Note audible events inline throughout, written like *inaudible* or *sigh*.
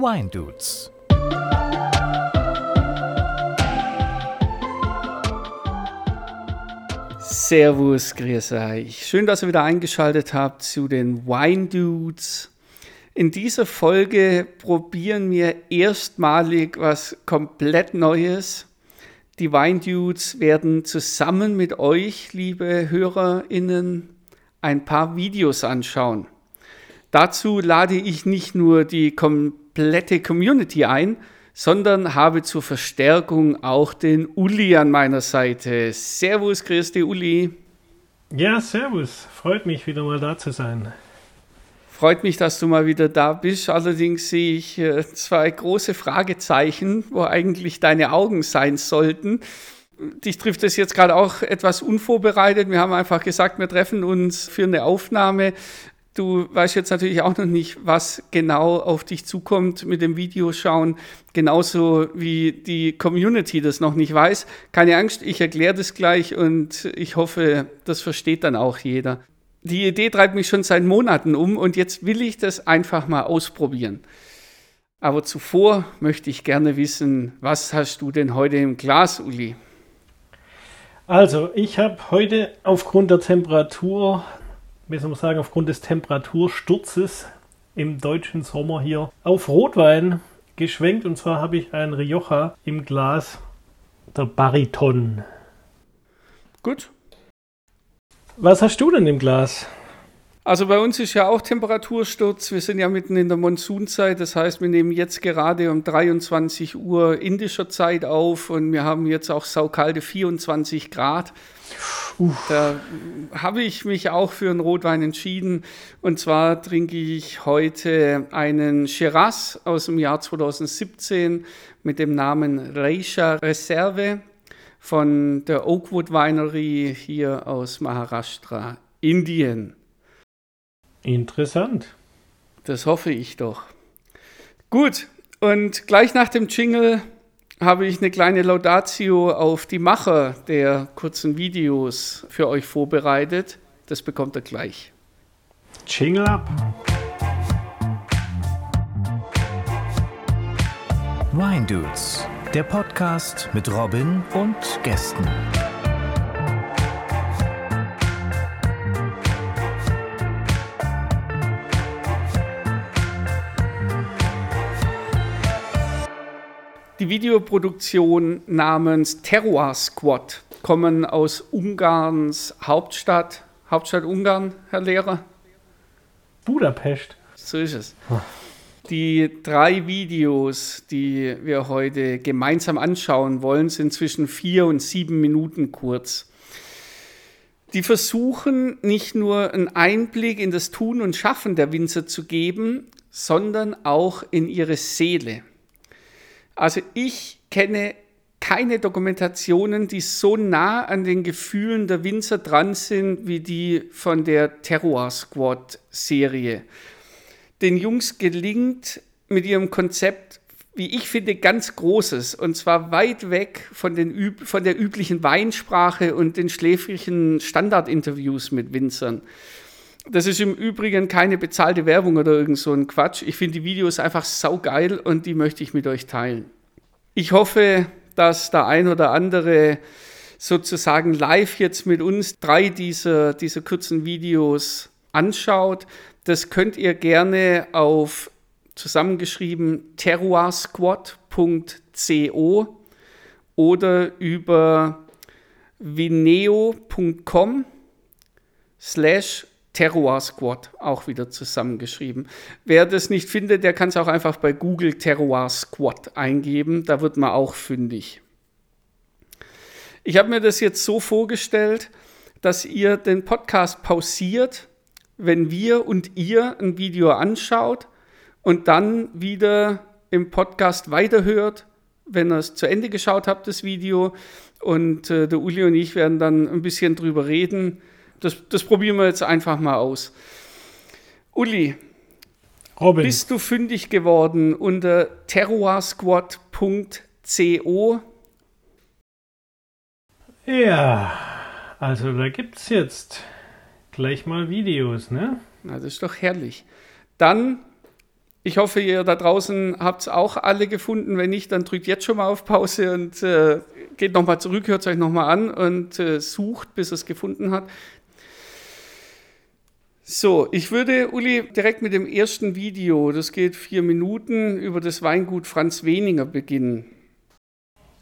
Wine Dudes. Servus, grüß euch. Schön, dass ihr wieder eingeschaltet habt zu den Wine Dudes. In dieser Folge probieren wir erstmalig was komplett Neues. Die Wine Dudes werden zusammen mit euch, liebe HörerInnen, ein paar Videos anschauen. Dazu lade ich nicht nur die komplette Community ein, sondern habe zur Verstärkung auch den Uli an meiner Seite. Servus, Christi, Uli. Ja, servus. Freut mich, wieder mal da zu sein. Freut mich, dass du mal wieder da bist. Allerdings sehe ich äh, zwei große Fragezeichen, wo eigentlich deine Augen sein sollten. Dich trifft es jetzt gerade auch etwas unvorbereitet. Wir haben einfach gesagt, wir treffen uns für eine Aufnahme. Du weißt jetzt natürlich auch noch nicht, was genau auf dich zukommt mit dem Videoschauen, genauso wie die Community das noch nicht weiß. Keine Angst, ich erkläre das gleich und ich hoffe, das versteht dann auch jeder. Die Idee treibt mich schon seit Monaten um und jetzt will ich das einfach mal ausprobieren. Aber zuvor möchte ich gerne wissen, was hast du denn heute im Glas, Uli? Also, ich habe heute aufgrund der Temperatur wie soll man sagen, aufgrund des Temperatursturzes im deutschen Sommer hier auf Rotwein geschwenkt. Und zwar habe ich ein Rioja im Glas der Bariton. Gut. Was hast du denn im Glas? Also bei uns ist ja auch Temperatursturz. Wir sind ja mitten in der Monsunzeit. Das heißt, wir nehmen jetzt gerade um 23 Uhr indischer Zeit auf und wir haben jetzt auch saukalte 24 Grad. Uff. Da habe ich mich auch für einen Rotwein entschieden. Und zwar trinke ich heute einen Shiraz aus dem Jahr 2017 mit dem Namen Reisha Reserve von der Oakwood Winery hier aus Maharashtra, Indien. Interessant. Das hoffe ich doch. Gut, und gleich nach dem Jingle habe ich eine kleine Laudatio auf die Macher der kurzen Videos für euch vorbereitet. Das bekommt ihr gleich. Jingle up. Wine Dudes, der Podcast mit Robin und Gästen. Videoproduktion namens Terroir Squad kommen aus Ungarns Hauptstadt. Hauptstadt Ungarn, Herr Lehrer? Budapest. So ist es. Die drei Videos, die wir heute gemeinsam anschauen wollen, sind zwischen vier und sieben Minuten kurz. Die versuchen nicht nur einen Einblick in das Tun und Schaffen der Winzer zu geben, sondern auch in ihre Seele. Also ich kenne keine Dokumentationen, die so nah an den Gefühlen der Winzer dran sind wie die von der Terror Squad Serie. Den Jungs gelingt mit ihrem Konzept, wie ich finde, ganz Großes und zwar weit weg von, den, von der üblichen Weinsprache und den schläfrigen Standardinterviews mit Winzern. Das ist im Übrigen keine bezahlte Werbung oder irgend so ein Quatsch. Ich finde die Videos einfach saugeil und die möchte ich mit euch teilen. Ich hoffe, dass der ein oder andere sozusagen live jetzt mit uns drei dieser, dieser kurzen Videos anschaut. Das könnt ihr gerne auf zusammengeschrieben terroirsquad.co oder über vineo.com slash Terror Squad auch wieder zusammengeschrieben. Wer das nicht findet, der kann es auch einfach bei Google Terror Squad eingeben, da wird man auch fündig. Ich habe mir das jetzt so vorgestellt, dass ihr den Podcast pausiert, wenn wir und ihr ein Video anschaut und dann wieder im Podcast weiterhört, wenn ihr es zu Ende geschaut habt, das Video. Und äh, der Uli und ich werden dann ein bisschen drüber reden, das, das probieren wir jetzt einfach mal aus. Uli, Robin. bist du fündig geworden unter terroirsquad.co? Ja, also da gibt es jetzt gleich mal Videos, ne? Na, das ist doch herrlich. Dann Ich hoffe, ihr da draußen habt es auch alle gefunden. Wenn nicht, dann drückt jetzt schon mal auf Pause und äh, geht nochmal zurück, hört es euch nochmal an und äh, sucht, bis es gefunden hat. So, ich würde, Uli, direkt mit dem ersten Video, das geht vier Minuten, über das Weingut Franz Weninger beginnen.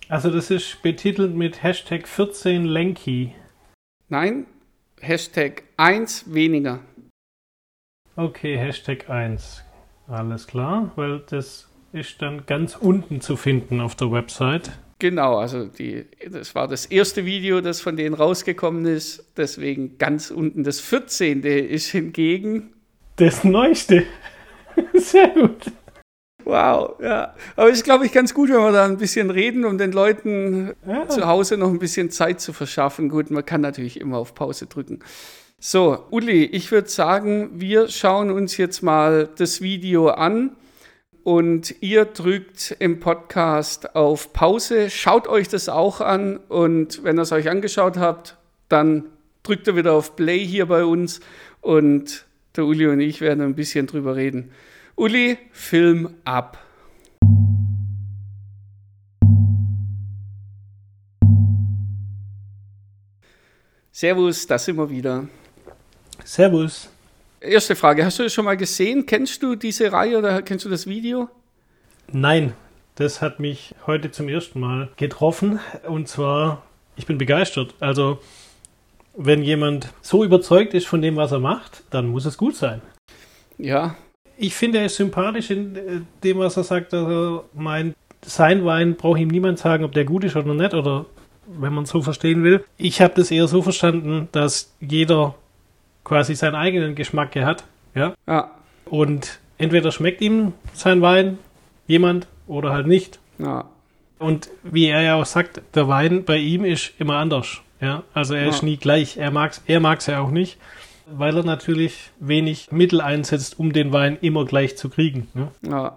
Also das ist betitelt mit Hashtag 14 Lenky. Nein, Hashtag 1 weniger. Okay, Hashtag 1. Alles klar, weil das ist dann ganz unten zu finden auf der Website. Genau, also die, das war das erste Video, das von denen rausgekommen ist. Deswegen ganz unten. Das 14. ist hingegen. Das neueste. *laughs* Sehr gut. Wow, ja. Aber es ist, glaube ich, ganz gut, wenn wir da ein bisschen reden, um den Leuten ja. zu Hause noch ein bisschen Zeit zu verschaffen. Gut, man kann natürlich immer auf Pause drücken. So, Uli, ich würde sagen, wir schauen uns jetzt mal das Video an und ihr drückt im Podcast auf Pause, schaut euch das auch an und wenn ihr es euch angeschaut habt, dann drückt ihr wieder auf Play hier bei uns und der Uli und ich werden ein bisschen drüber reden. Uli, Film ab. Servus, da sind wir wieder. Servus. Erste Frage, hast du das schon mal gesehen? Kennst du diese Reihe oder kennst du das Video? Nein, das hat mich heute zum ersten Mal getroffen. Und zwar, ich bin begeistert. Also, wenn jemand so überzeugt ist von dem, was er macht, dann muss es gut sein. Ja. Ich finde, er ist sympathisch in äh, dem, was er sagt. Also, mein sein Wein braucht ihm niemand sagen, ob der gut ist oder nicht, oder wenn man es so verstehen will. Ich habe das eher so verstanden, dass jeder quasi seinen eigenen Geschmack hat. Ja. ja. Und entweder schmeckt ihm sein Wein jemand oder halt nicht. Ja. Und wie er ja auch sagt, der Wein bei ihm ist immer anders. Ja, also er ja. ist nie gleich. Er mag's, er mag's ja auch nicht, weil er natürlich wenig Mittel einsetzt, um den Wein immer gleich zu kriegen. Ne? Ja.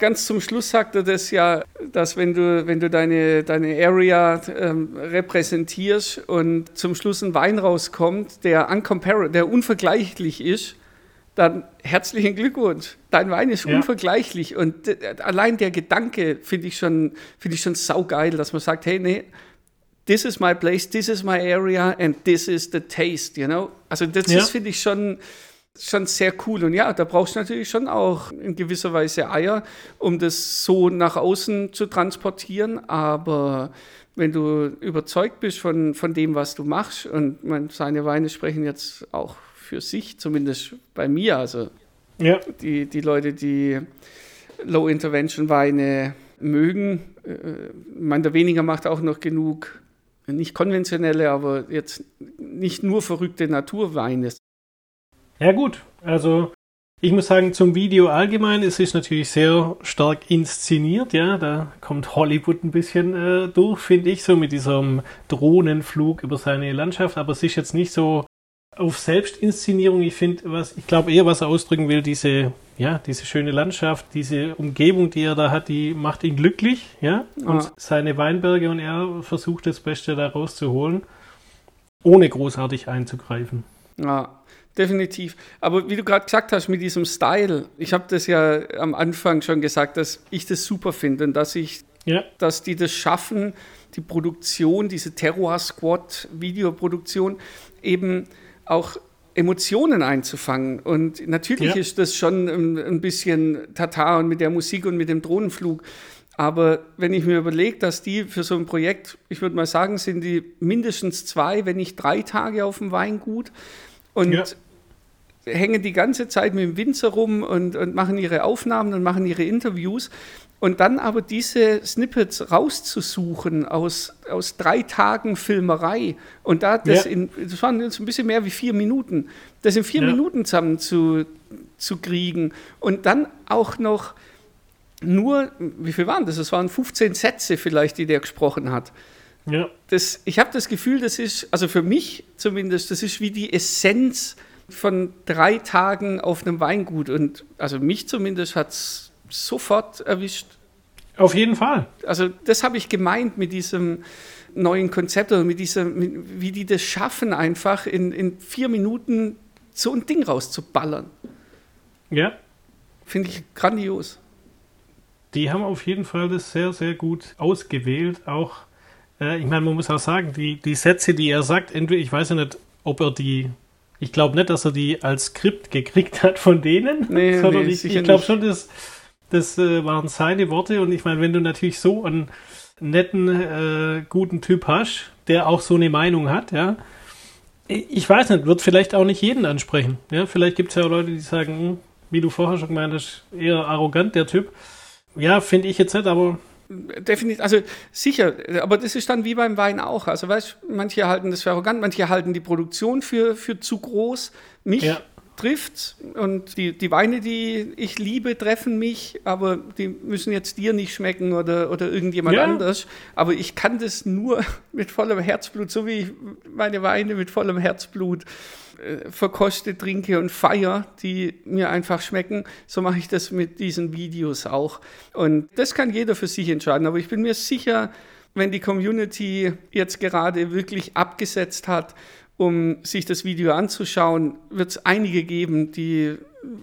Ganz zum Schluss sagt er das ja, dass wenn du, wenn du deine, deine Area ähm, repräsentierst und zum Schluss ein Wein rauskommt, der, der unvergleichlich ist, dann herzlichen Glückwunsch. Dein Wein ist ja. unvergleichlich. Und äh, allein der Gedanke finde ich schon, finde ich schon saugeil, dass man sagt, hey, nee, this is my place, this is my area and this is the taste, you know? Also das ja. finde ich schon, schon sehr cool. Und ja, da brauchst du natürlich schon auch in gewisser Weise Eier, um das so nach außen zu transportieren. Aber wenn du überzeugt bist von, von dem, was du machst, und man, seine Weine sprechen jetzt auch für sich, zumindest bei mir, also ja. die, die Leute, die Low-Intervention-Weine mögen, äh, man der weniger macht auch noch genug, nicht konventionelle, aber jetzt nicht nur verrückte Naturweine. Ja gut, also ich muss sagen, zum Video allgemein, es ist natürlich sehr stark inszeniert, ja, da kommt Hollywood ein bisschen äh, durch, finde ich, so mit diesem Drohnenflug über seine Landschaft, aber es ist jetzt nicht so auf Selbstinszenierung. Ich finde, was, ich glaube eher, was er ausdrücken will, diese, ja, diese schöne Landschaft, diese Umgebung, die er da hat, die macht ihn glücklich, ja, und ja. seine Weinberge und er versucht das Beste da rauszuholen, ohne großartig einzugreifen. Ja, definitiv. Aber wie du gerade gesagt hast, mit diesem Style, ich habe das ja am Anfang schon gesagt, dass ich das super finde und dass ich, ja. dass die das schaffen, die Produktion, diese Terror Squad Videoproduktion eben auch Emotionen einzufangen. Und natürlich ja. ist das schon ein, ein bisschen Tata und mit der Musik und mit dem Drohnenflug. Aber wenn ich mir überlege, dass die für so ein Projekt, ich würde mal sagen, sind die mindestens zwei, wenn nicht drei Tage auf dem Weingut. Und ja hängen die ganze Zeit mit dem Winzer rum und, und machen ihre Aufnahmen und machen ihre Interviews. Und dann aber diese Snippets rauszusuchen aus, aus drei Tagen Filmerei und da das ja. in, das waren jetzt ein bisschen mehr wie vier Minuten, das in vier ja. Minuten zusammen zu, zu kriegen und dann auch noch nur, wie viel waren das? Das waren 15 Sätze vielleicht, die der gesprochen hat. Ja. Das, ich habe das Gefühl, das ist, also für mich zumindest, das ist wie die Essenz von drei Tagen auf einem Weingut. Und also mich zumindest hat es sofort erwischt. Auf jeden Fall. Also das habe ich gemeint mit diesem neuen Konzept oder mit diesem, wie die das schaffen, einfach in, in vier Minuten so ein Ding rauszuballern. Ja. finde ich grandios. Die haben auf jeden Fall das sehr, sehr gut ausgewählt. Auch, äh, ich meine, man muss auch sagen, die, die Sätze, die er sagt, entweder, ich weiß ja nicht, ob er die, ich glaube nicht, dass er die als Skript gekriegt hat von denen, Nee, sondern nee, ich, ich glaube schon, das, das äh, waren seine Worte. Und ich meine, wenn du natürlich so einen netten, äh, guten Typ hast, der auch so eine Meinung hat, ja, ich weiß nicht, wird vielleicht auch nicht jeden ansprechen. Ja, vielleicht gibt es ja auch Leute, die sagen, hm, wie du vorher schon gemeint hast, eher arrogant, der Typ. Ja, finde ich jetzt nicht, aber Definitiv, also sicher, aber das ist dann wie beim Wein auch. Also weißt manche halten das für arrogant, manche halten die Produktion für, für zu groß. Mich Ja. trifft und die, die Weine, die ich liebe, treffen mich, aber die müssen jetzt dir nicht schmecken oder, oder irgendjemand Ja. anders. Aber ich kann das nur *laughs* mit vollem Herzblut, so wie ich meine Weine mit vollem Herzblut verkoste, trinke und feier, die mir einfach schmecken. So mache ich das mit diesen Videos auch. Und das kann jeder für sich entscheiden. Aber ich bin mir sicher, wenn die Community jetzt gerade wirklich abgesetzt hat, um sich das Video anzuschauen, wird es einige geben, die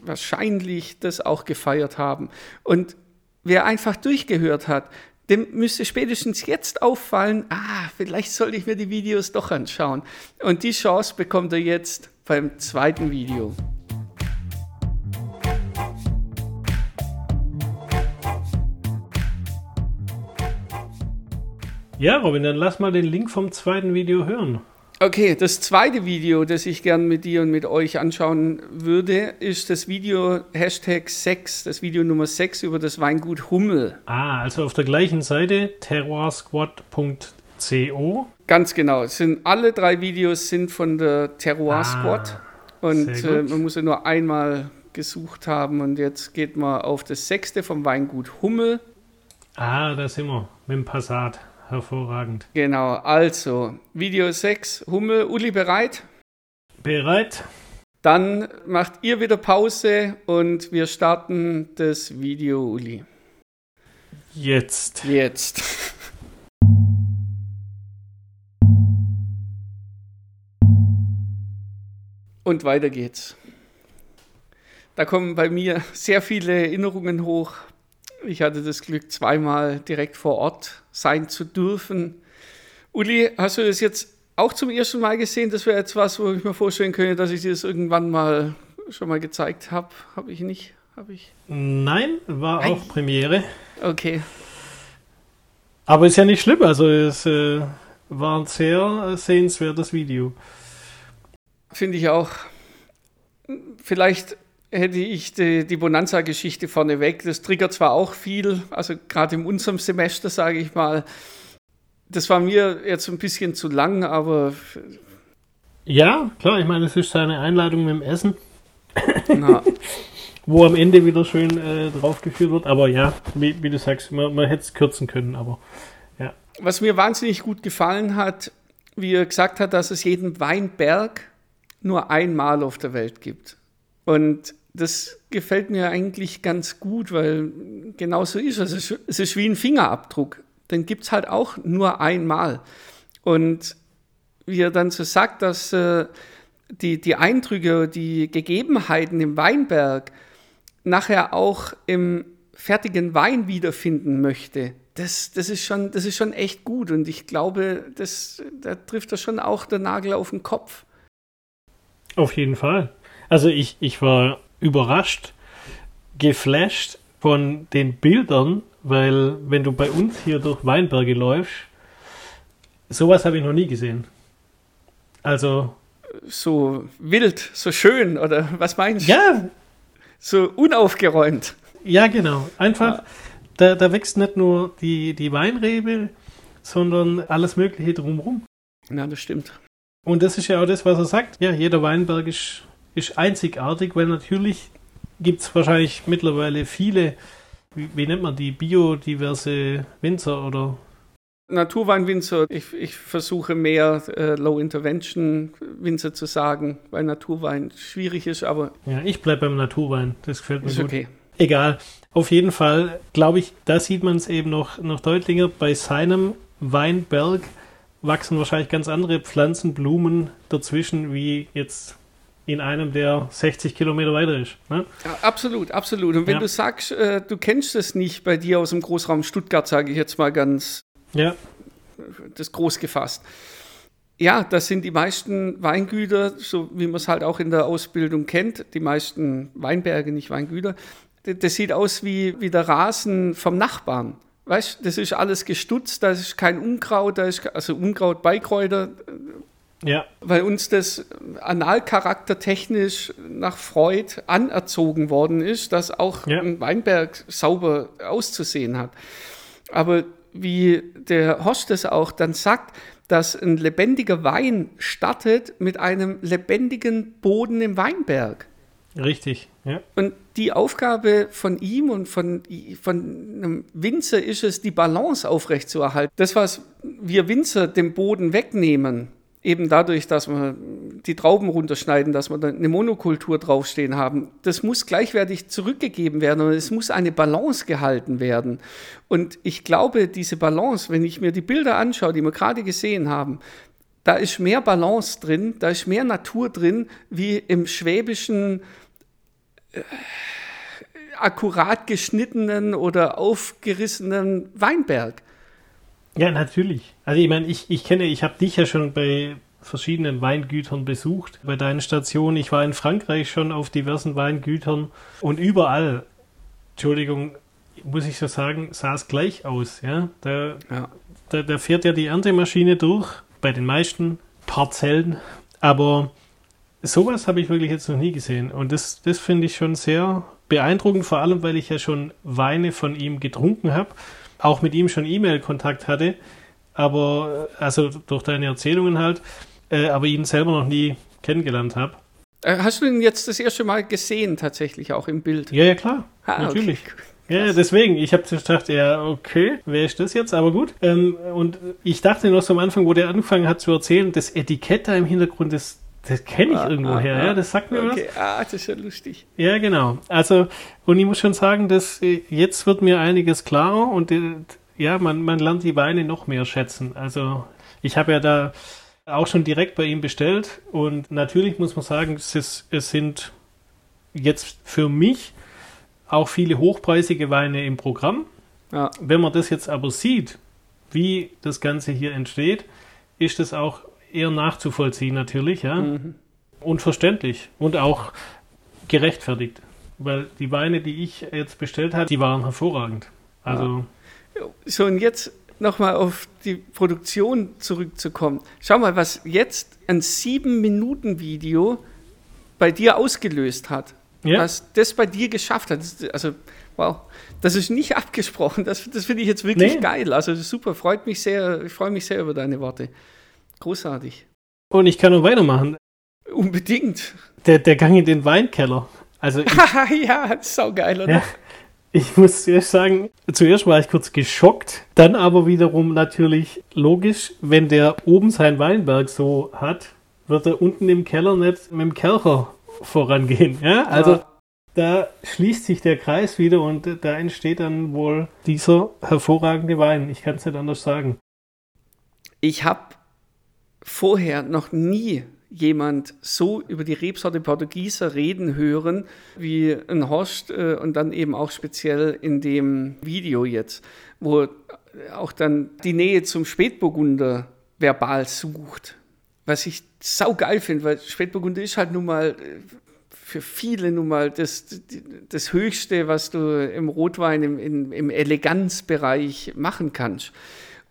wahrscheinlich das auch gefeiert haben. Und wer einfach durchgehört hat, dem müsste spätestens jetzt auffallen, ah, vielleicht sollte ich mir die Videos doch anschauen. Und die Chance bekommt er jetzt beim zweiten Video. ja, Robin, dann lass mal den Link vom zweiten Video hören. Okay, das zweite Video, das ich gern mit dir und mit euch anschauen würde, ist das Video Hashtag 6, das Video Nummer 6 über das Weingut Hummel. Ah, also auf der gleichen Seite terroirsquad.co. Ganz genau. Sind, alle drei Videos sind von der Terroir Ah, Squad. Und sehr äh, man muss ja nur einmal gesucht haben. Und jetzt geht man auf das sechste vom Weingut Hummel. Ah, da sind wir mit dem Passat. Hervorragend. Genau, also Video 6, Hummel. Uli bereit? Bereit? Dann macht ihr wieder Pause und wir starten das Video, Uli. Jetzt. Jetzt. Und weiter geht's. Da kommen bei mir sehr viele Erinnerungen hoch. Ich hatte das Glück, zweimal direkt vor Ort sein zu dürfen. Uli, hast du das jetzt auch zum ersten Mal gesehen? Das wäre jetzt was, wo ich mir vorstellen könnte, dass ich dir das irgendwann mal schon mal gezeigt habe. Habe ich nicht? Habe ich? Nein, war Nein. auch Premiere. Okay. Aber ist ja nicht schlimm. Also es äh, war ein sehr sehenswertes Video. Finde ich auch. Vielleicht hätte ich die, die Bonanza-Geschichte vorneweg. Das triggert zwar auch viel, also gerade in unserem Semester, sage ich mal. Das war mir jetzt ein bisschen zu lang, aber Ja, klar, ich meine, es ist seine Einladung mit dem Essen, *laughs* wo am Ende wieder schön äh, draufgeführt wird. Aber ja, wie, wie du sagst, man, man hätte es kürzen können, aber was mir wahnsinnig gut gefallen hat, wie er gesagt hat, dass es jeden Weinberg nur einmal auf der Welt gibt. Und das gefällt mir eigentlich ganz gut, weil genau so ist es. Ist- Es ist wie ein Fingerabdruck. Den gibt es halt auch nur einmal. Und wie er dann so sagt, dass äh, die, die Eindrücke, die Gegebenheiten im Weinberg nachher auch im fertigen Wein wiederfinden möchte, das, das, ist schon, das ist schon echt gut. Und ich glaube, das, da trifft er schon auch der Nagel auf den Kopf. auf jeden Fall. Also ich, ich war überrascht, geflasht von den Bildern, weil wenn du bei uns hier durch Weinberge läufst, sowas habe ich noch nie gesehen. Also, So wild, so schön, oder was meinst du? ja, So unaufgeräumt. Ja, genau. Einfach, da, da wächst nicht nur die, die Weinrebe, sondern alles Mögliche drumherum. Ja, das stimmt. Und das ist ja auch das, was er sagt. Ja, jeder Weinberg ist, ist einzigartig, weil natürlich gibt es wahrscheinlich mittlerweile viele, wie, wie nennt man die, biodiverse Winzer oder. Naturweinwinzer, ich, ich versuche mehr äh, Low-Intervention-Winzer zu sagen, weil Naturwein schwierig ist, aber Ja, ich bleibe beim Naturwein. Das gefällt mir ist gut. okay. Egal. Auf jeden Fall, glaube ich, da sieht man es eben noch, noch deutlicher. Bei seinem Weinberg wachsen wahrscheinlich ganz andere Pflanzen, Blumen dazwischen, wie jetzt in einem, der 60 Kilometer weiter ist. Ne? Ja, absolut, absolut. Und wenn Ja. du sagst, äh, du kennst es nicht bei dir aus dem Großraum Stuttgart, sage ich jetzt mal ganz Ja, das groß gefasst. Ja, das sind die meisten Weingüter, so wie man es halt auch in der Ausbildung kennt, die meisten Weinberge, nicht Weingüter. Das, das sieht aus wie, wie der Rasen vom Nachbarn. Weißt das ist alles gestutzt, da ist kein Unkraut, da ist also Unkraut, Beikräuter, ja, weil uns das Analcharakter technisch nach Freud anerzogen worden ist, dass auch Ja. ein Weinberg sauber auszusehen hat. Aber wie der Horst es auch dann sagt, dass ein lebendiger Wein startet mit einem lebendigen Boden im Weinberg. richtig. Ja, Und die Aufgabe von ihm und von, von einem Winzer ist es, die Balance aufrechtzuerhalten. Das, was wir Winzer dem Boden wegnehmen, eben dadurch, dass wir die Trauben runterschneiden, dass wir eine Monokultur draufstehen haben, das muss gleichwertig zurückgegeben werden und es muss eine Balance gehalten werden. Und ich glaube, diese Balance, wenn ich mir die Bilder anschaue, die wir gerade gesehen haben, da ist mehr Balance drin, da ist mehr Natur drin, wie im schwäbischen akkurat geschnittenen oder aufgerissenen Weinberg. ja natürlich. Also ich meine, ich, ich kenne, ich habe dich ja schon bei verschiedenen Weingütern besucht, bei deinen Stationen. Ich war in Frankreich schon auf diversen Weingütern und überall, Entschuldigung, muss ich so sagen, sah es gleich aus. Ja, da, Ja. da, da fährt ja die Erntemaschine durch, bei den meisten Parzellen, aber sowas habe ich wirklich jetzt noch nie gesehen und das, das finde ich schon sehr beeindruckend, vor allem weil ich ja schon Weine von ihm getrunken habe, auch mit ihm schon E-Mail-Kontakt hatte, aber äh, also durch deine Erzählungen halt, äh, aber ihn selber noch nie kennengelernt habe. Äh, Hast du ihn jetzt das erste Mal gesehen, tatsächlich auch im Bild? Ja, ja, klar, Ah, natürlich. okay. Ja, deswegen. Ich habe gedacht, ja, okay, wer ist das jetzt? Aber gut. Ähm, und ich dachte noch so am Anfang, wo der angefangen hat zu erzählen, das Etikett da im Hintergrund, das, das kenne ich Ah, irgendwo ah, her. ah. Ja, das sagt mir was. Okay, ah, das ist ja lustig. Ja, genau. Also, und ich muss schon sagen, dass äh, jetzt wird mir einiges klarer und ja, man, man lernt die Weine noch mehr schätzen. Also, ich habe ja da auch schon direkt bei ihm bestellt und natürlich muss man sagen, es, ist, es sind jetzt für mich auch viele hochpreisige Weine im Programm. Ja, Wenn man das jetzt aber sieht, wie das Ganze hier entsteht, ist das auch eher nachzuvollziehen natürlich, ja. mhm. Und verständlich und auch gerechtfertigt. Weil die Weine, die ich jetzt bestellt habe, die waren hervorragend. Also, So, und jetzt nochmal auf die Produktion zurückzukommen. Schau mal, was jetzt ein sieben Minuten Video bei dir ausgelöst hat. ja, Was das bei dir geschafft hat. Also, wow, das ist nicht *laughs* abgesprochen. Das, das finde ich jetzt wirklich Nee. geil. Also, super. Freut mich sehr. Ich freue mich sehr über deine Worte. Großartig. und ich kann noch weitermachen. Unbedingt. Der, der Gang in den Weinkeller. Also, ich, *laughs* ja, saugeil, oder? Ja. Ich muss zuerst sagen, zuerst war ich kurz geschockt, dann aber wiederum natürlich logisch, wenn der oben sein Weinberg so hat, wird er unten im Keller nicht mit dem Kercher vorangehen. Ja, also. Ja. da schließt sich der Kreis wieder und da entsteht dann wohl dieser hervorragende Wein. Ich kann es nicht anders sagen. Ich habe vorher noch nie jemand so über die Rebsorte Portugieser reden hören wie ein Horst äh, und dann eben auch speziell in dem Video jetzt, wo auch dann die Nähe zum Spätburgunder verbal sucht. Was ich saugeil finde, weil Spätburgunder ist halt nun mal äh, für viele nun mal das, das Höchste, was du im Rotwein, im, im, im Eleganzbereich machen kannst.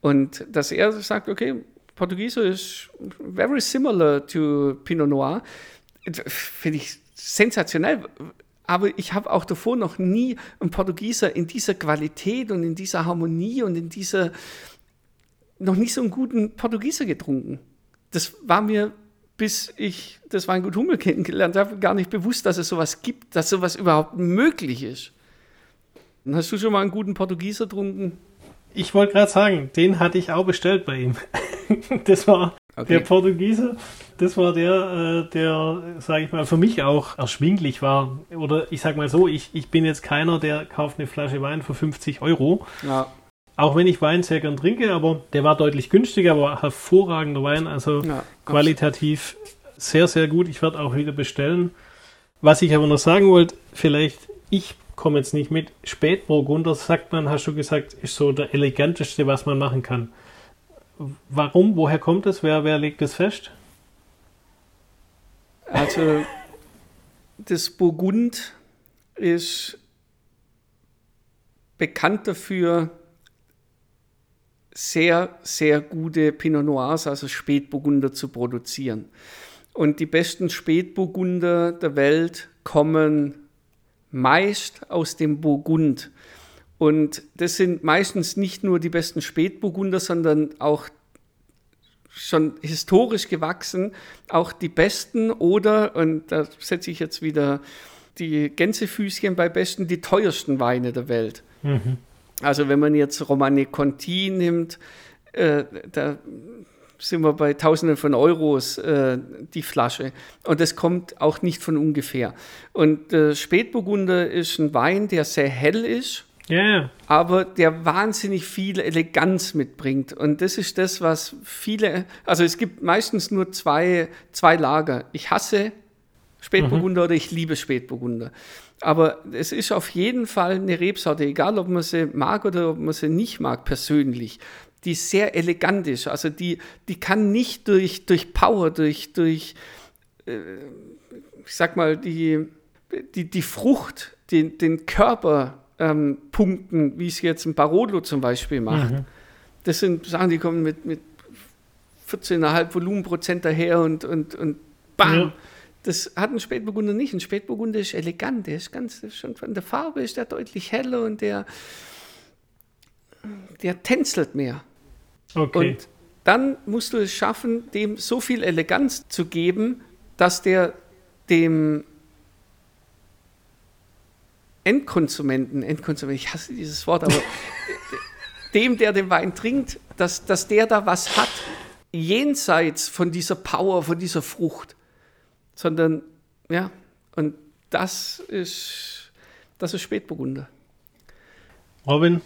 Und dass er sagt, okay, Portugieser ist very similar to Pinot Noir, finde ich sensationell. Aber ich habe auch davor noch nie einen Portugieser in dieser Qualität und in dieser Harmonie und in dieser noch nicht so einen guten Portugieser getrunken. Das war mir, bis ich das Weingut Hummel kennengelernt habe, gar nicht bewusst, dass es sowas gibt, dass sowas überhaupt möglich ist. Dann hast du schon mal einen guten Portugieser getrunken? Ich wollte gerade sagen, den hatte ich auch bestellt bei ihm. *laughs* das war der Portugieser. Das war der, äh, der, sage ich mal, für mich auch erschwinglich war. Oder ich sag mal so, ich, ich bin jetzt keiner, der kauft eine Flasche Wein für 50 Euro. Ja, Auch wenn ich Wein sehr gern trinke, aber der war deutlich günstiger, aber hervorragender Wein. Also ja, qualitativ sehr, sehr gut. Ich werde auch wieder bestellen. Was ich aber noch sagen wollte, vielleicht, ich komme jetzt nicht mit. Spätburgunder, sagt man, hast du gesagt, ist so der eleganteste, was man machen kann. Warum? Woher kommt es? Wer, wer legt es fest? Also, das Burgund ist bekannt dafür, sehr, sehr gute Pinot Noirs, also Spätburgunder, zu produzieren. Und die besten Spätburgunder der Welt kommen meist aus dem Burgund. Und das sind meistens nicht nur die besten Spätburgunder, sondern auch schon historisch gewachsen, auch die besten oder, und da setze ich jetzt wieder die Gänsefüßchen bei besten, die teuersten Weine der Welt. Mhm. Also wenn man jetzt Romane Conti nimmt, äh, da sind wir bei Tausenden von Euros äh, die Flasche. Und das kommt auch nicht von ungefähr. Und äh, Spätburgunder ist ein Wein, der sehr hell ist. Yeah. Aber der wahnsinnig viel Eleganz mitbringt. Und das ist das, was viele, also es gibt meistens nur zwei, zwei Lager. Ich hasse Spätburgunder mhm. oder ich liebe Spätburgunder. Aber es ist auf jeden Fall eine Rebsorte, egal ob man sie mag oder ob man sie nicht mag, persönlich, die sehr elegant ist. Also die, die kann nicht durch, durch Power, durch, durch äh, ich sag mal, die, die, die Frucht, den, den Körper ähm, punkten, wie es jetzt ein Barolo zum Beispiel macht. Mhm. Das sind Sachen, die kommen mit, mit 14,5 Volumenprozent daher und, und, und bam. Ja. Das hat ein Spätburgunder nicht. Ein Spätburgunder ist elegant, der ist ganz, schon von der Farbe ist der deutlich heller und der, der tänzelt mehr. Okay. Und dann musst du es schaffen, dem so viel Eleganz zu geben, dass der dem Endkonsumenten, Endkonsumenten, ich hasse dieses Wort, aber *laughs* dem, der den Wein trinkt, dass, dass der da was hat, jenseits von dieser Power, von dieser Frucht sondern ja, und das ist, das ist Spätburgunder. Robin,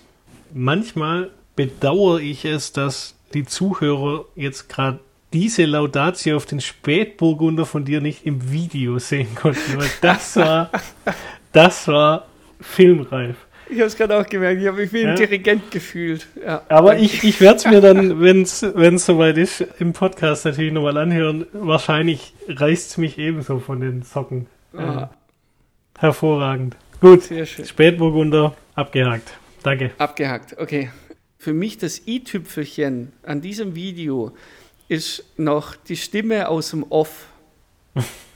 manchmal bedauere ich es, dass die Zuhörer jetzt gerade diese Laudatio auf den Spätburgunder von dir nicht im Video sehen konnten, weil das war, *laughs* das war filmreif. Ich habe es gerade auch gemerkt, ich habe mich wie ein ja. Dirigent gefühlt. Ja, Aber ich, ich werde es mir dann, *laughs* wenn es soweit ist, im Podcast natürlich nochmal anhören. Wahrscheinlich reißt es mich ebenso von den Socken. Äh, hervorragend. Gut, Spätburgunder abgehakt. Danke. Abgehakt, okay. Für mich das i-Tüpfelchen an diesem Video ist noch die Stimme aus dem Off. *laughs*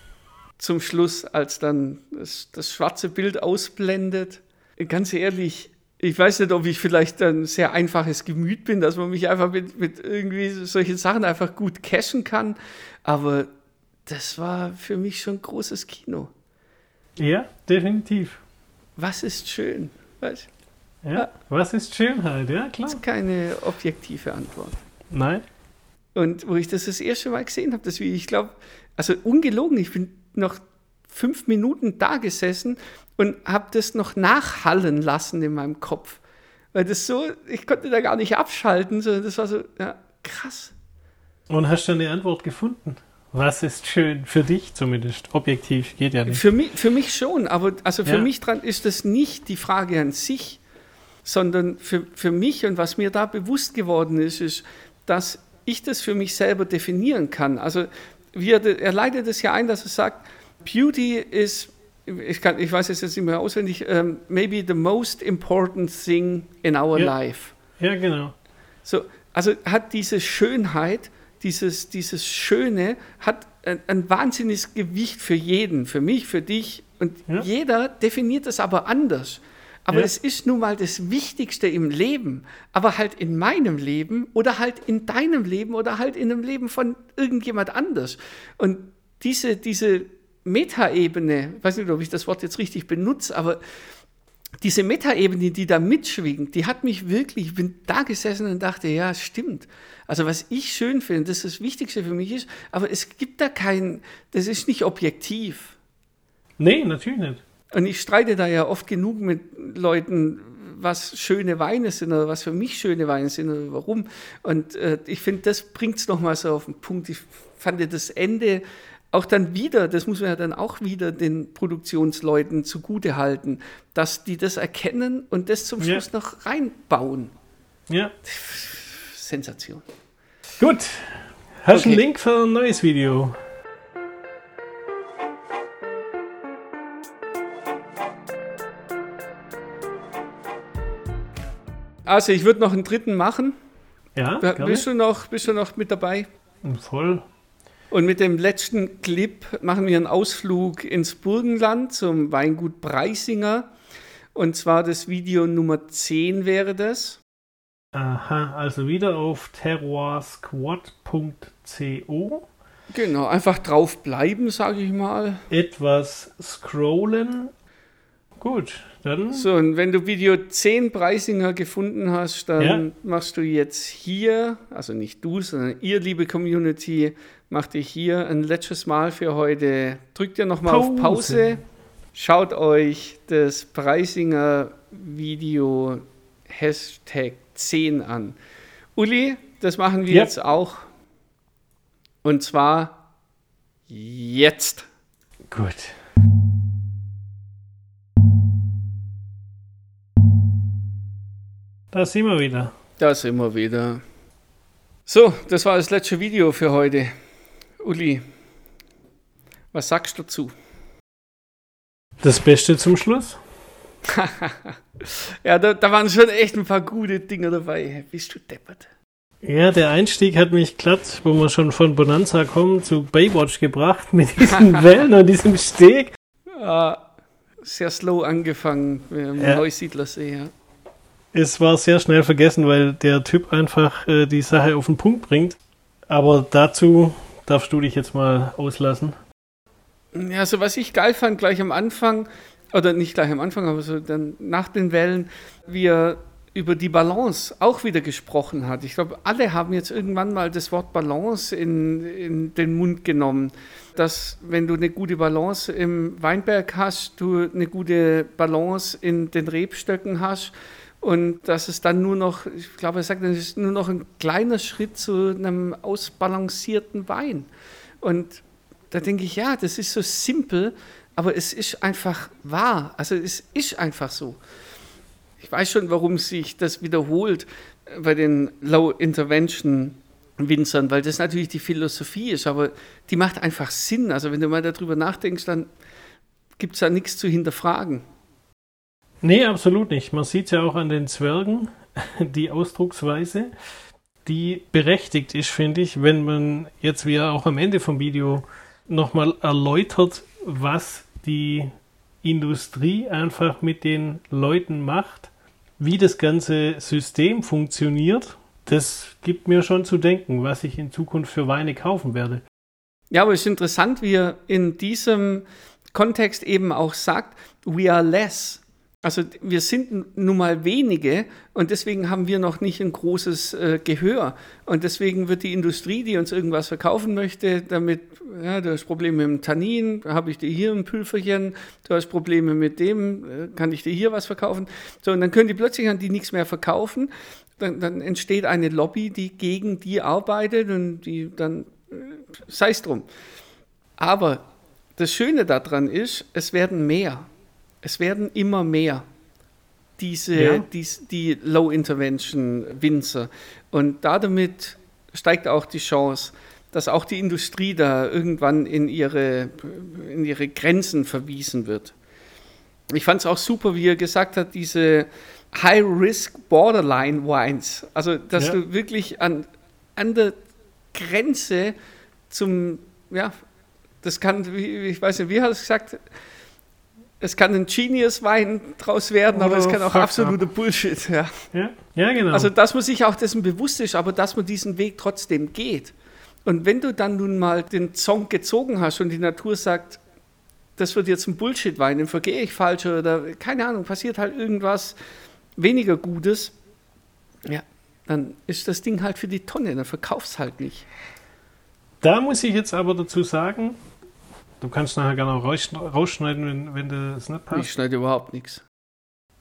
Zum Schluss, als dann das, das schwarze Bild ausblendet ganz ehrlich, ich weiß nicht, ob ich vielleicht ein sehr einfaches Gemüt bin, dass man mich einfach mit, mit irgendwie solchen Sachen einfach gut cashen kann. Aber das war für mich schon großes Kino. Ja, definitiv. Was ist schön? Weißt? Ja, ja, was ist Schönheit? Ja, klar. Das ist keine objektive Antwort. Nein. Und wo ich das das erste Mal gesehen habe, das wie ich glaube, also ungelogen, ich bin noch fünf Minuten da gesessen und habe das noch nachhallen lassen in meinem Kopf. Weil das so, ich konnte da gar nicht abschalten, sondern das war so, ja, krass. Und hast du eine Antwort gefunden? Was ist schön? Für dich zumindest. Objektiv geht ja nicht. Für mich, für mich schon, aber also für ja. mich dran ist das nicht die Frage an sich, sondern für, für mich und was mir da bewusst geworden ist, ist, dass ich das für mich selber definieren kann. Also wir, er leitet es ja ein, dass er sagt, Beauty is ich, kann, ich weiß es jetzt nicht mehr auswendig, um, maybe the most important thing in our ja. life. Ja, genau. So, also hat diese Schönheit, dieses, dieses Schöne, hat ein, ein wahnsinniges Gewicht für jeden, für mich, für dich. Und ja. jeder definiert das aber anders. Aber ja. es ist nun mal das Wichtigste im Leben. Aber halt in meinem Leben oder halt in deinem Leben oder halt in dem Leben von irgendjemand anders. Und diese, diese Metaebene, ich weiß nicht, ob ich das Wort jetzt richtig benutze, aber diese Metaebene, die da mitschwingt, die hat mich wirklich, ich bin da gesessen und dachte, ja, stimmt. Also was ich schön finde, das das Wichtigste für mich ist, aber es gibt da kein, das ist nicht objektiv. Nee, natürlich nicht. Und ich streite da ja oft genug mit Leuten, was schöne Weine sind oder was für mich schöne Weine sind oder warum. Und äh, ich finde, das bringt es nochmal so auf den Punkt. Ich fand das Ende auch dann wieder, das muss man ja dann auch wieder den Produktionsleuten zugute halten, dass die das erkennen und das zum Schluss ja. noch reinbauen. Ja. Sensation. Gut. Hast du okay. einen Link für ein neues Video? Also ich würde noch einen dritten machen. Ja, bist du, noch, bist du noch mit dabei? Voll. Und mit dem letzten Clip machen wir einen Ausflug ins Burgenland zum Weingut Preisinger. Und zwar das Video Nummer 10 wäre das. Aha, also wieder auf terroirsquad.co. Genau, einfach drauf bleiben, sage ich mal. Etwas scrollen. Gut, dann. So, und wenn du Video 10 Preisinger gefunden hast, dann ja. machst du jetzt hier, also nicht du, sondern ihr, liebe Community, macht ihr hier ein letztes Mal für heute. Drückt ihr nochmal auf Pause. Schaut euch das Preisinger Video Hashtag 10 an. Uli, das machen wir ja. jetzt auch. Und zwar jetzt. Gut. Da sind wir wieder. Da sind wir wieder. So, das war das letzte Video für heute. Uli, was sagst du dazu? Das Beste zum Schluss? *laughs* ja, da, da, waren schon echt ein paar gute Dinge dabei. Bist du deppert? Ja, der Einstieg hat mich glatt, wo wir schon von Bonanza kommen, zu Baywatch gebracht mit diesen *laughs* Wellen und diesem Steg. Ja, sehr slow angefangen ja. Neusiedlersee, ja. Es war sehr schnell vergessen, weil der Typ einfach äh, die Sache auf den Punkt bringt. Aber dazu darfst du dich jetzt mal auslassen. Ja, also was ich geil fand, gleich am Anfang, oder nicht gleich am Anfang, aber so dann nach den Wellen, wie er über die Balance auch wieder gesprochen hat. Ich glaube, alle haben jetzt irgendwann mal das Wort Balance in, in den Mund genommen. Dass, wenn du eine gute Balance im Weinberg hast, du eine gute Balance in den Rebstöcken hast und dass es dann nur noch, ich glaube, er sagt, es ist nur noch ein kleiner Schritt zu einem ausbalancierten Wein. Und da denke ich, ja, das ist so simpel, aber es ist einfach wahr. Also es ist einfach so. Ich weiß schon, warum sich das wiederholt bei den Low Intervention Winzern, weil das natürlich die Philosophie ist, aber die macht einfach Sinn. Also wenn du mal darüber nachdenkst, dann gibt es da nichts zu hinterfragen. Nee, absolut nicht. Man sieht es ja auch an den Zwergen, *laughs* die Ausdrucksweise, die berechtigt ist, finde ich, wenn man jetzt wie auch am Ende vom Video nochmal erläutert, was die Industrie einfach mit den Leuten macht, wie das ganze System funktioniert. Das gibt mir schon zu denken, was ich in Zukunft für Weine kaufen werde. Ja, aber es ist interessant, wie er in diesem Kontext eben auch sagt, we are less. Also wir sind nun mal wenige und deswegen haben wir noch nicht ein großes äh, Gehör. Und deswegen wird die Industrie, die uns irgendwas verkaufen möchte, damit, ja, du hast Probleme mit dem Tannin, habe ich dir hier ein Pülferchen, du hast Probleme mit dem, äh, kann ich dir hier was verkaufen. So, und dann können die plötzlich an die nichts mehr verkaufen. Dann, dann entsteht eine Lobby, die gegen die arbeitet und die dann, äh, sei es drum. Aber das Schöne daran ist, es werden mehr. Es werden immer mehr diese, ja. die, die Low-Intervention-Winzer. Und damit steigt auch die Chance, dass auch die Industrie da irgendwann in ihre, in ihre Grenzen verwiesen wird. Ich fand es auch super, wie er gesagt hat, diese High-Risk Borderline Wines. Also, dass ja. du wirklich an, an der Grenze zum, ja, das kann, ich weiß nicht, wie hat er es gesagt, es kann ein Genius-Wein draus werden, aber es kann auch absoluter Bullshit. Ja. ja. Ja, genau. Also, dass man sich auch dessen bewusst ist, aber dass man diesen Weg trotzdem geht. Und wenn du dann nun mal den Song gezogen hast und die Natur sagt, das wird jetzt ein Bullshit-Wein, dann vergehe ich falsch oder keine Ahnung, passiert halt irgendwas weniger Gutes, ja, dann ist das Ding halt für die Tonne, dann verkaufst halt nicht. Da muss ich jetzt aber dazu sagen, Du kannst nachher gerne auch rausschneiden, wenn, wenn das nicht passt. Ich schneide überhaupt nichts.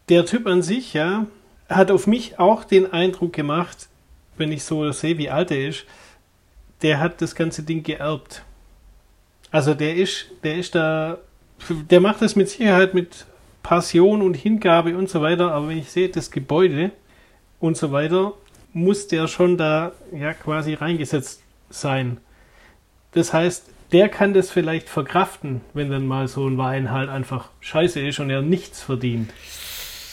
Der Typ an sich, ja, hat auf mich auch den Eindruck gemacht, wenn ich so sehe, wie alt er ist, der hat das ganze Ding geerbt. Also der ist, der ist da, der macht das mit Sicherheit mit Passion und Hingabe und so weiter, aber wenn ich sehe, das Gebäude und so weiter, muss der schon da ja quasi reingesetzt sein. Das heißt, der kann das vielleicht verkraften, wenn dann mal so ein Wein halt einfach scheiße ist und er nichts verdient.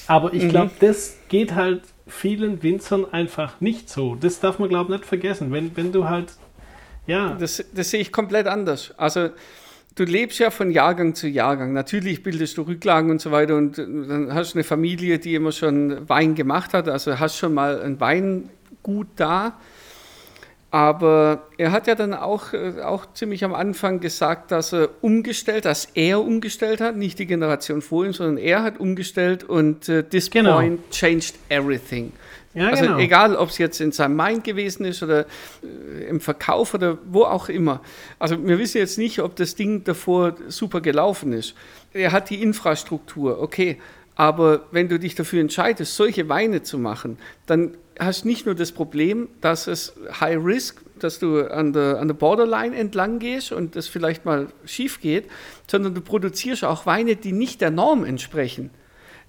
Aber ich glaube, mhm. das geht halt vielen Winzern einfach nicht so. Das darf man, glaube ich, nicht vergessen. Wenn, wenn du halt, ja. Das, das sehe ich komplett anders. Also, du lebst ja von Jahrgang zu Jahrgang. Natürlich bildest du Rücklagen und so weiter und dann hast du eine Familie, die immer schon Wein gemacht hat. Also hast schon mal ein Weingut da. Aber er hat ja dann auch, äh, auch ziemlich am Anfang gesagt, dass er umgestellt, dass er umgestellt hat, nicht die Generation vor ihm, sondern er hat umgestellt und uh, this genau. point changed everything. Ja, also genau. egal, ob es jetzt in seinem Mind gewesen ist oder äh, im Verkauf oder wo auch immer. Also wir wissen jetzt nicht, ob das Ding davor super gelaufen ist. Er hat die Infrastruktur, okay. Aber wenn du dich dafür entscheidest, solche Weine zu machen, dann hast nicht nur das Problem, dass es High Risk, dass du an der, an der Borderline entlang gehst und das vielleicht mal schief geht, sondern du produzierst auch Weine, die nicht der Norm entsprechen.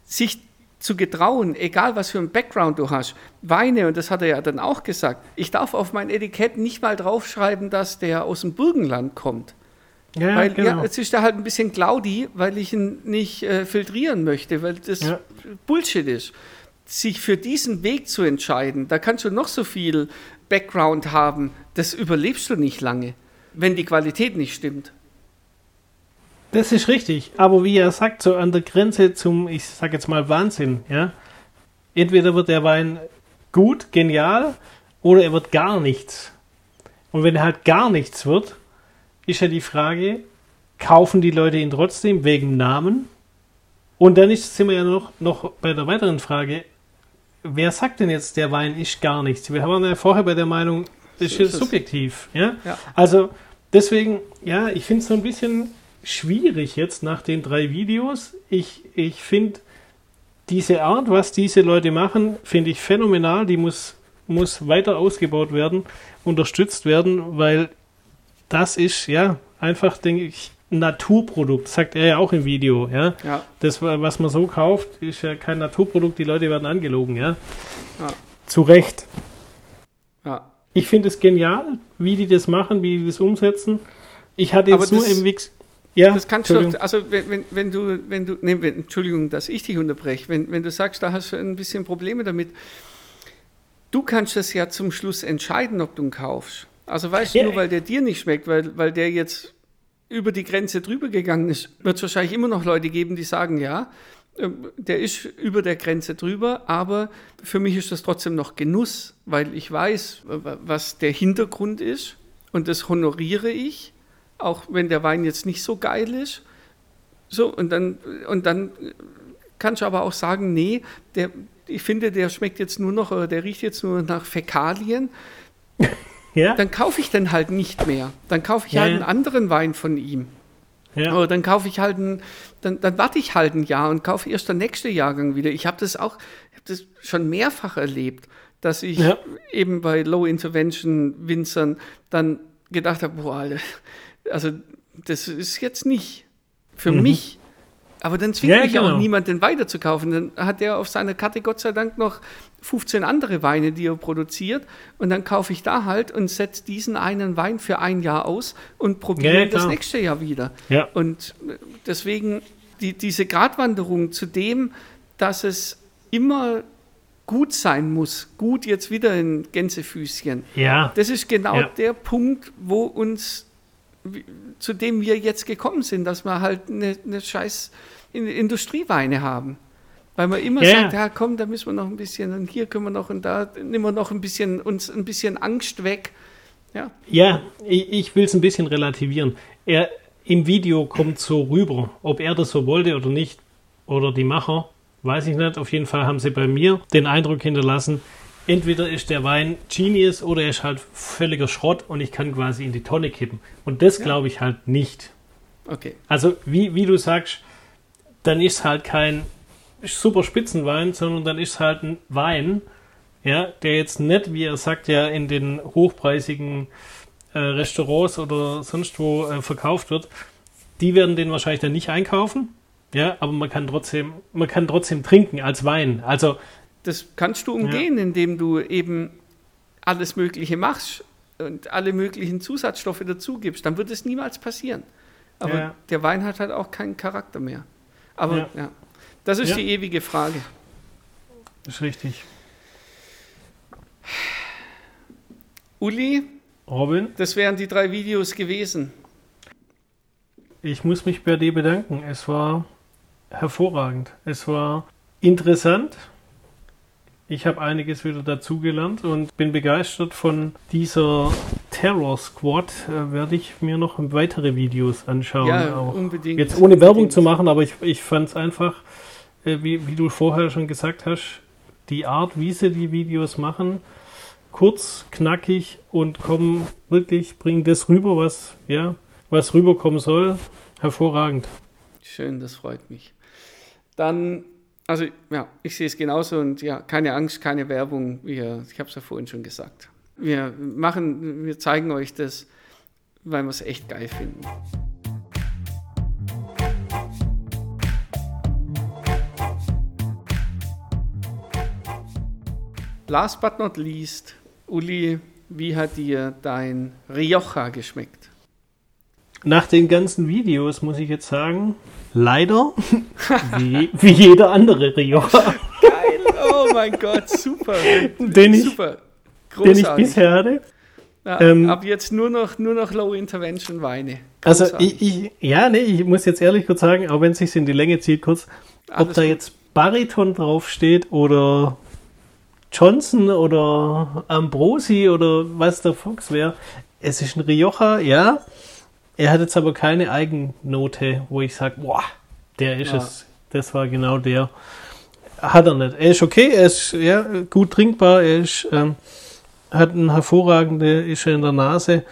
Sich zu getrauen, egal was für ein Background du hast, Weine, und das hat er ja dann auch gesagt, ich darf auf mein Etikett nicht mal draufschreiben, dass der aus dem Burgenland kommt. Ja, weil genau. ja, jetzt ist er halt ein bisschen Claudi, weil ich ihn nicht äh, filtrieren möchte, weil das ja. Bullshit ist sich für diesen Weg zu entscheiden, da kannst du noch so viel Background haben, das überlebst du nicht lange, wenn die Qualität nicht stimmt. Das ist richtig, aber wie er sagt, so an der Grenze zum, ich sag jetzt mal Wahnsinn, ja. Entweder wird der Wein gut, genial, oder er wird gar nichts. Und wenn er halt gar nichts wird, ist ja die Frage, kaufen die Leute ihn trotzdem wegen Namen? Und dann ist, sind wir ja noch, noch bei der weiteren Frage, wer sagt denn jetzt, der Wein ist gar nichts? Wir haben ja vorher bei der Meinung, das ist, subjektiv. Ja? ja? Also deswegen, ja, ich finde es so ein bisschen schwierig jetzt nach den drei Videos. Ich, ich finde diese Art, was diese Leute machen, finde ich phänomenal. Die muss, muss weiter ausgebaut werden, unterstützt werden, weil das ist, ja, einfach, denke ich, Naturprodukt, sagt er ja auch im Video, ja. ja. Das, was man so kauft, ist ja kein Naturprodukt, die Leute werden angelogen, ja. ja. Zu Recht. Ja. Ich finde es genial, wie die das machen, wie die das umsetzen. Ich hatte jetzt nur im Wix. Ja, das kannst du, also wenn, wenn, wenn du, wenn du, nee, Entschuldigung, dass ich dich unterbreche, wenn, wenn du sagst, da hast du ein bisschen Probleme damit, du kannst das ja zum Schluss entscheiden, ob du ihn kaufst. Also weißt du, ja. nur weil der dir nicht schmeckt, weil, weil der jetzt über die Grenze drüber gegangen ist, wird es wahrscheinlich immer noch Leute geben, die sagen, ja, ähm, der ist über der Grenze drüber, aber für mich ist das trotzdem noch Genuss, weil ich weiß, was der Hintergrund ist und das honoriere ich, auch wenn der Wein jetzt nicht so geil ist. So, und dann, und dann kannst du aber auch sagen, nee, der, ich finde, der schmeckt jetzt nur noch, oder der riecht jetzt nur nach Fäkalien. Ja? dann kaufe ich den halt nicht mehr. Dann kaufe ich ja, halt einen anderen Wein von ihm. Ja. Oder dann kaufe ich halt einen, dann, dann warte ich halt ein Jahr und kaufe erst der nächste Jahrgang wieder. Ich habe das auch, ich habe das schon mehrfach erlebt, dass ich ja. eben bei Low Intervention Winzern dann gedacht habe, boah, also das ist jetzt nicht für mhm. mich aber dann zwingt ja, mich genau. auch niemand, den weiterzukaufen. Dann hat er auf seiner Karte Gott sei Dank noch 15 andere Weine, die er produziert. Und dann kaufe ich da halt und setze diesen einen Wein für ein Jahr aus und probiere ja, das nächste Jahr wieder. Ja. Und deswegen die, diese Gratwanderung zu dem, dass es immer gut sein muss, gut jetzt wieder in Gänsefüßchen. Ja. Das ist genau ja. der Punkt, wo uns zu dem wir jetzt gekommen sind, dass wir halt eine, eine scheiß Industrieweine haben. Weil man immer ja. sagt, ja komm, da müssen wir noch ein bisschen und hier können wir noch und da nehmen wir noch ein bisschen uns ein bisschen Angst weg. Ja, ja ich, ich will es ein bisschen relativieren. Er, Im Video kommt so rüber, ob er das so wollte oder nicht, oder die Macher, weiß ich nicht. Auf jeden Fall haben sie bei mir den Eindruck hinterlassen, entweder ist der Wein Genius oder er ist halt völliger Schrott und ich kann quasi in die Tonne kippen. Und das ja. glaube ich halt nicht. Okay. Also, wie, wie du sagst, dann ist halt kein super Spitzenwein, sondern dann ist halt ein Wein, ja, der jetzt nicht, wie er sagt, ja in den hochpreisigen äh, Restaurants oder sonst wo äh, verkauft wird, die werden den wahrscheinlich dann nicht einkaufen. Ja, aber man kann trotzdem, man kann trotzdem trinken als Wein. Also Das kannst du umgehen, indem du eben alles Mögliche machst und alle möglichen Zusatzstoffe dazu gibst. Dann wird es niemals passieren. Aber Ja. der Wein hat halt auch keinen Charakter mehr. Aber ja, Ja. Das ist Ja. die ewige Frage. ist richtig. Uli, Robin, das wären die drei Videos gewesen. ich muss mich bei dir bedanken. Es war hervorragend. Es war interessant. Ich habe einiges wieder dazugelernt und bin begeistert von dieser Terror Squad. Äh, werde ich mir noch weitere Videos anschauen. ja, auch. unbedingt. Jetzt ohne Werbung Unbedingt. zu machen, aber ich, ich fand es einfach, wie, wie du vorher schon gesagt hast, die Art, wie sie die Videos machen, kurz, knackig und kommen wirklich, bringen das rüber, was, ja, was rüberkommen soll. Hervorragend. Schön, das freut mich. Dann, also ja, ich sehe es genauso und ja, keine Angst, keine Werbung. Wir, ich habe es ja vorhin schon gesagt. Wir machen, wir zeigen euch das, weil wir es echt geil finden. Last but not least, Uli, wie hat dir dein Rioja geschmeckt? Nach den ganzen Videos muss ich jetzt sagen, leider, *laughs* wie, wie jeder andere Rioja, Geil, oh mein Gott, super. *laughs* den ich, super. den ich Großartig. bisher hatte. Ja, ähm, ab jetzt nur noch, nur noch Low Intervention Weine. Also Großartig. ich, ich, ja, nee, ich muss jetzt ehrlich kurz sagen, auch wenn es sich in die Länge zieht, kurz, ob Alles da gut. jetzt Bariton draufsteht oder Johnson oder Ambrosi oder was der Fox wäre, es ist ein Rioja, ja. Er hat jetzt aber keine Eigennote, wo ich sage, boah, der ist Ja. es. Das war genau der. Hat er nicht. Er ist okay, er ist ja, gut trinkbar, er ist, ähm, hat eine hervorragende, ist er in der Nase.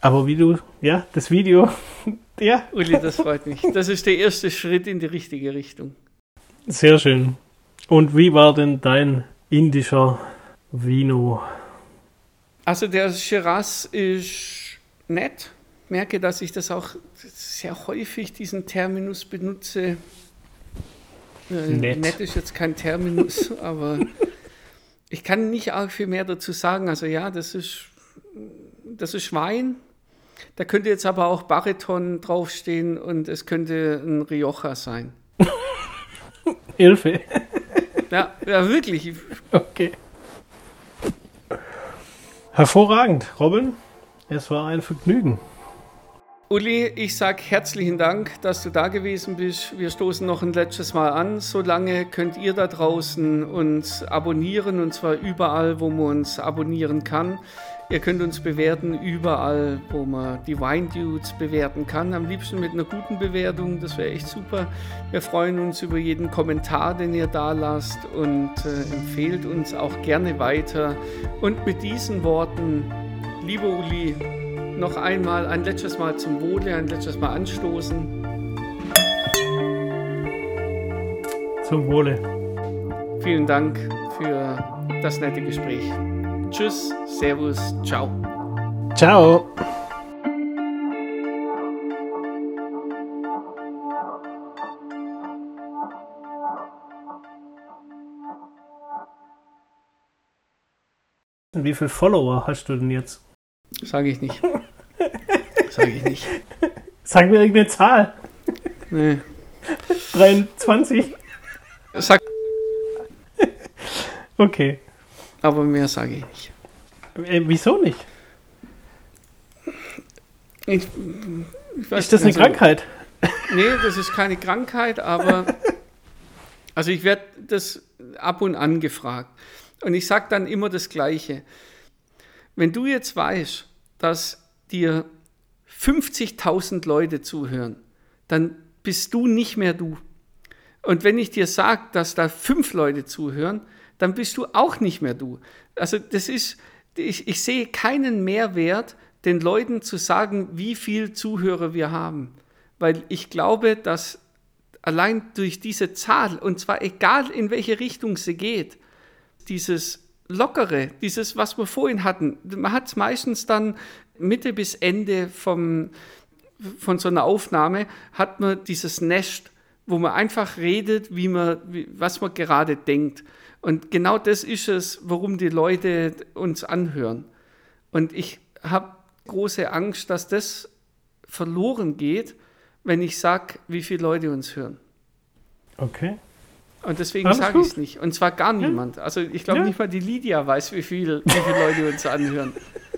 Aber wie du, ja, das Video, *laughs* ja, Uli, das freut mich. Das ist der erste Schritt in die richtige Richtung. sehr schön. Und wie war denn dein indischer Vino? Also der Shiraz ist nett. Merke, dass ich das auch sehr häufig, diesen Terminus benutze. Äh, Nett. nett ist jetzt kein Terminus, *laughs* aber ich kann nicht arg viel mehr dazu sagen. Also ja, das ist, das ist Wein. Da könnte jetzt aber auch Bariton draufstehen und es könnte ein Rioja sein. *laughs* Hilfe. Ja, ja wirklich. Okay. Hervorragend, Robin. Es war ein Vergnügen. Uli, ich sage herzlichen Dank, dass du da gewesen bist. Wir stoßen noch ein letztes Mal an. Solange könnt ihr da draußen uns abonnieren und zwar überall, wo man uns abonnieren kann. Ihr könnt uns bewerten überall, wo man die Wine Dudes bewerten kann. Am liebsten mit einer guten Bewertung, das wäre echt super. Wir freuen uns über jeden Kommentar, den ihr da lasst und äh, empfehlt uns auch gerne weiter. Und mit diesen Worten, lieber Uli, noch einmal ein letztes Mal zum Wohle, ein letztes Mal anstoßen. Zum Wohle. Vielen Dank für das nette Gespräch. Tschüss, Servus, ciao. Ciao. Wie viele Follower hast du denn jetzt? Sage ich nicht. *laughs* Sage ich nicht. Sag mir irgendeine Zahl. Nee. 23? Sag, Okay. Aber mehr sage ich nicht. Äh, wieso nicht? Ich, ich weiß Ist das eine also- Krankheit? Nee, das ist keine Krankheit, aber *laughs* also ich werde das ab und an gefragt. Und ich sage dann immer das Gleiche. Wenn du jetzt weißt, dass dir 50.000 Leute zuhören, dann bist du nicht mehr du. Und wenn ich dir sage, dass da fünf Leute zuhören, dann bist du auch nicht mehr du. Also das ist, ich, ich sehe keinen Mehrwert, den Leuten zu sagen, wie viel Zuhörer wir haben. Weil ich glaube, dass allein durch diese Zahl, und zwar egal in welche Richtung sie geht, dieses Lockere, dieses, was wir vorhin hatten. Man hat es meistens dann Mitte bis Ende vom, von so einer Aufnahme, hat man dieses Nest, wo man einfach redet, wie man, wie, was man gerade denkt. Und genau das ist es, warum die Leute uns anhören. Und ich habe große Angst, dass das verloren geht, wenn ich sage, wie viele Leute uns hören. Okay. Und deswegen sage ich es nicht. Und zwar gar niemand. Also ich glaube Ja. nicht mal die Lydia weiß, wie, viel, wie viele Leute uns anhören. *laughs*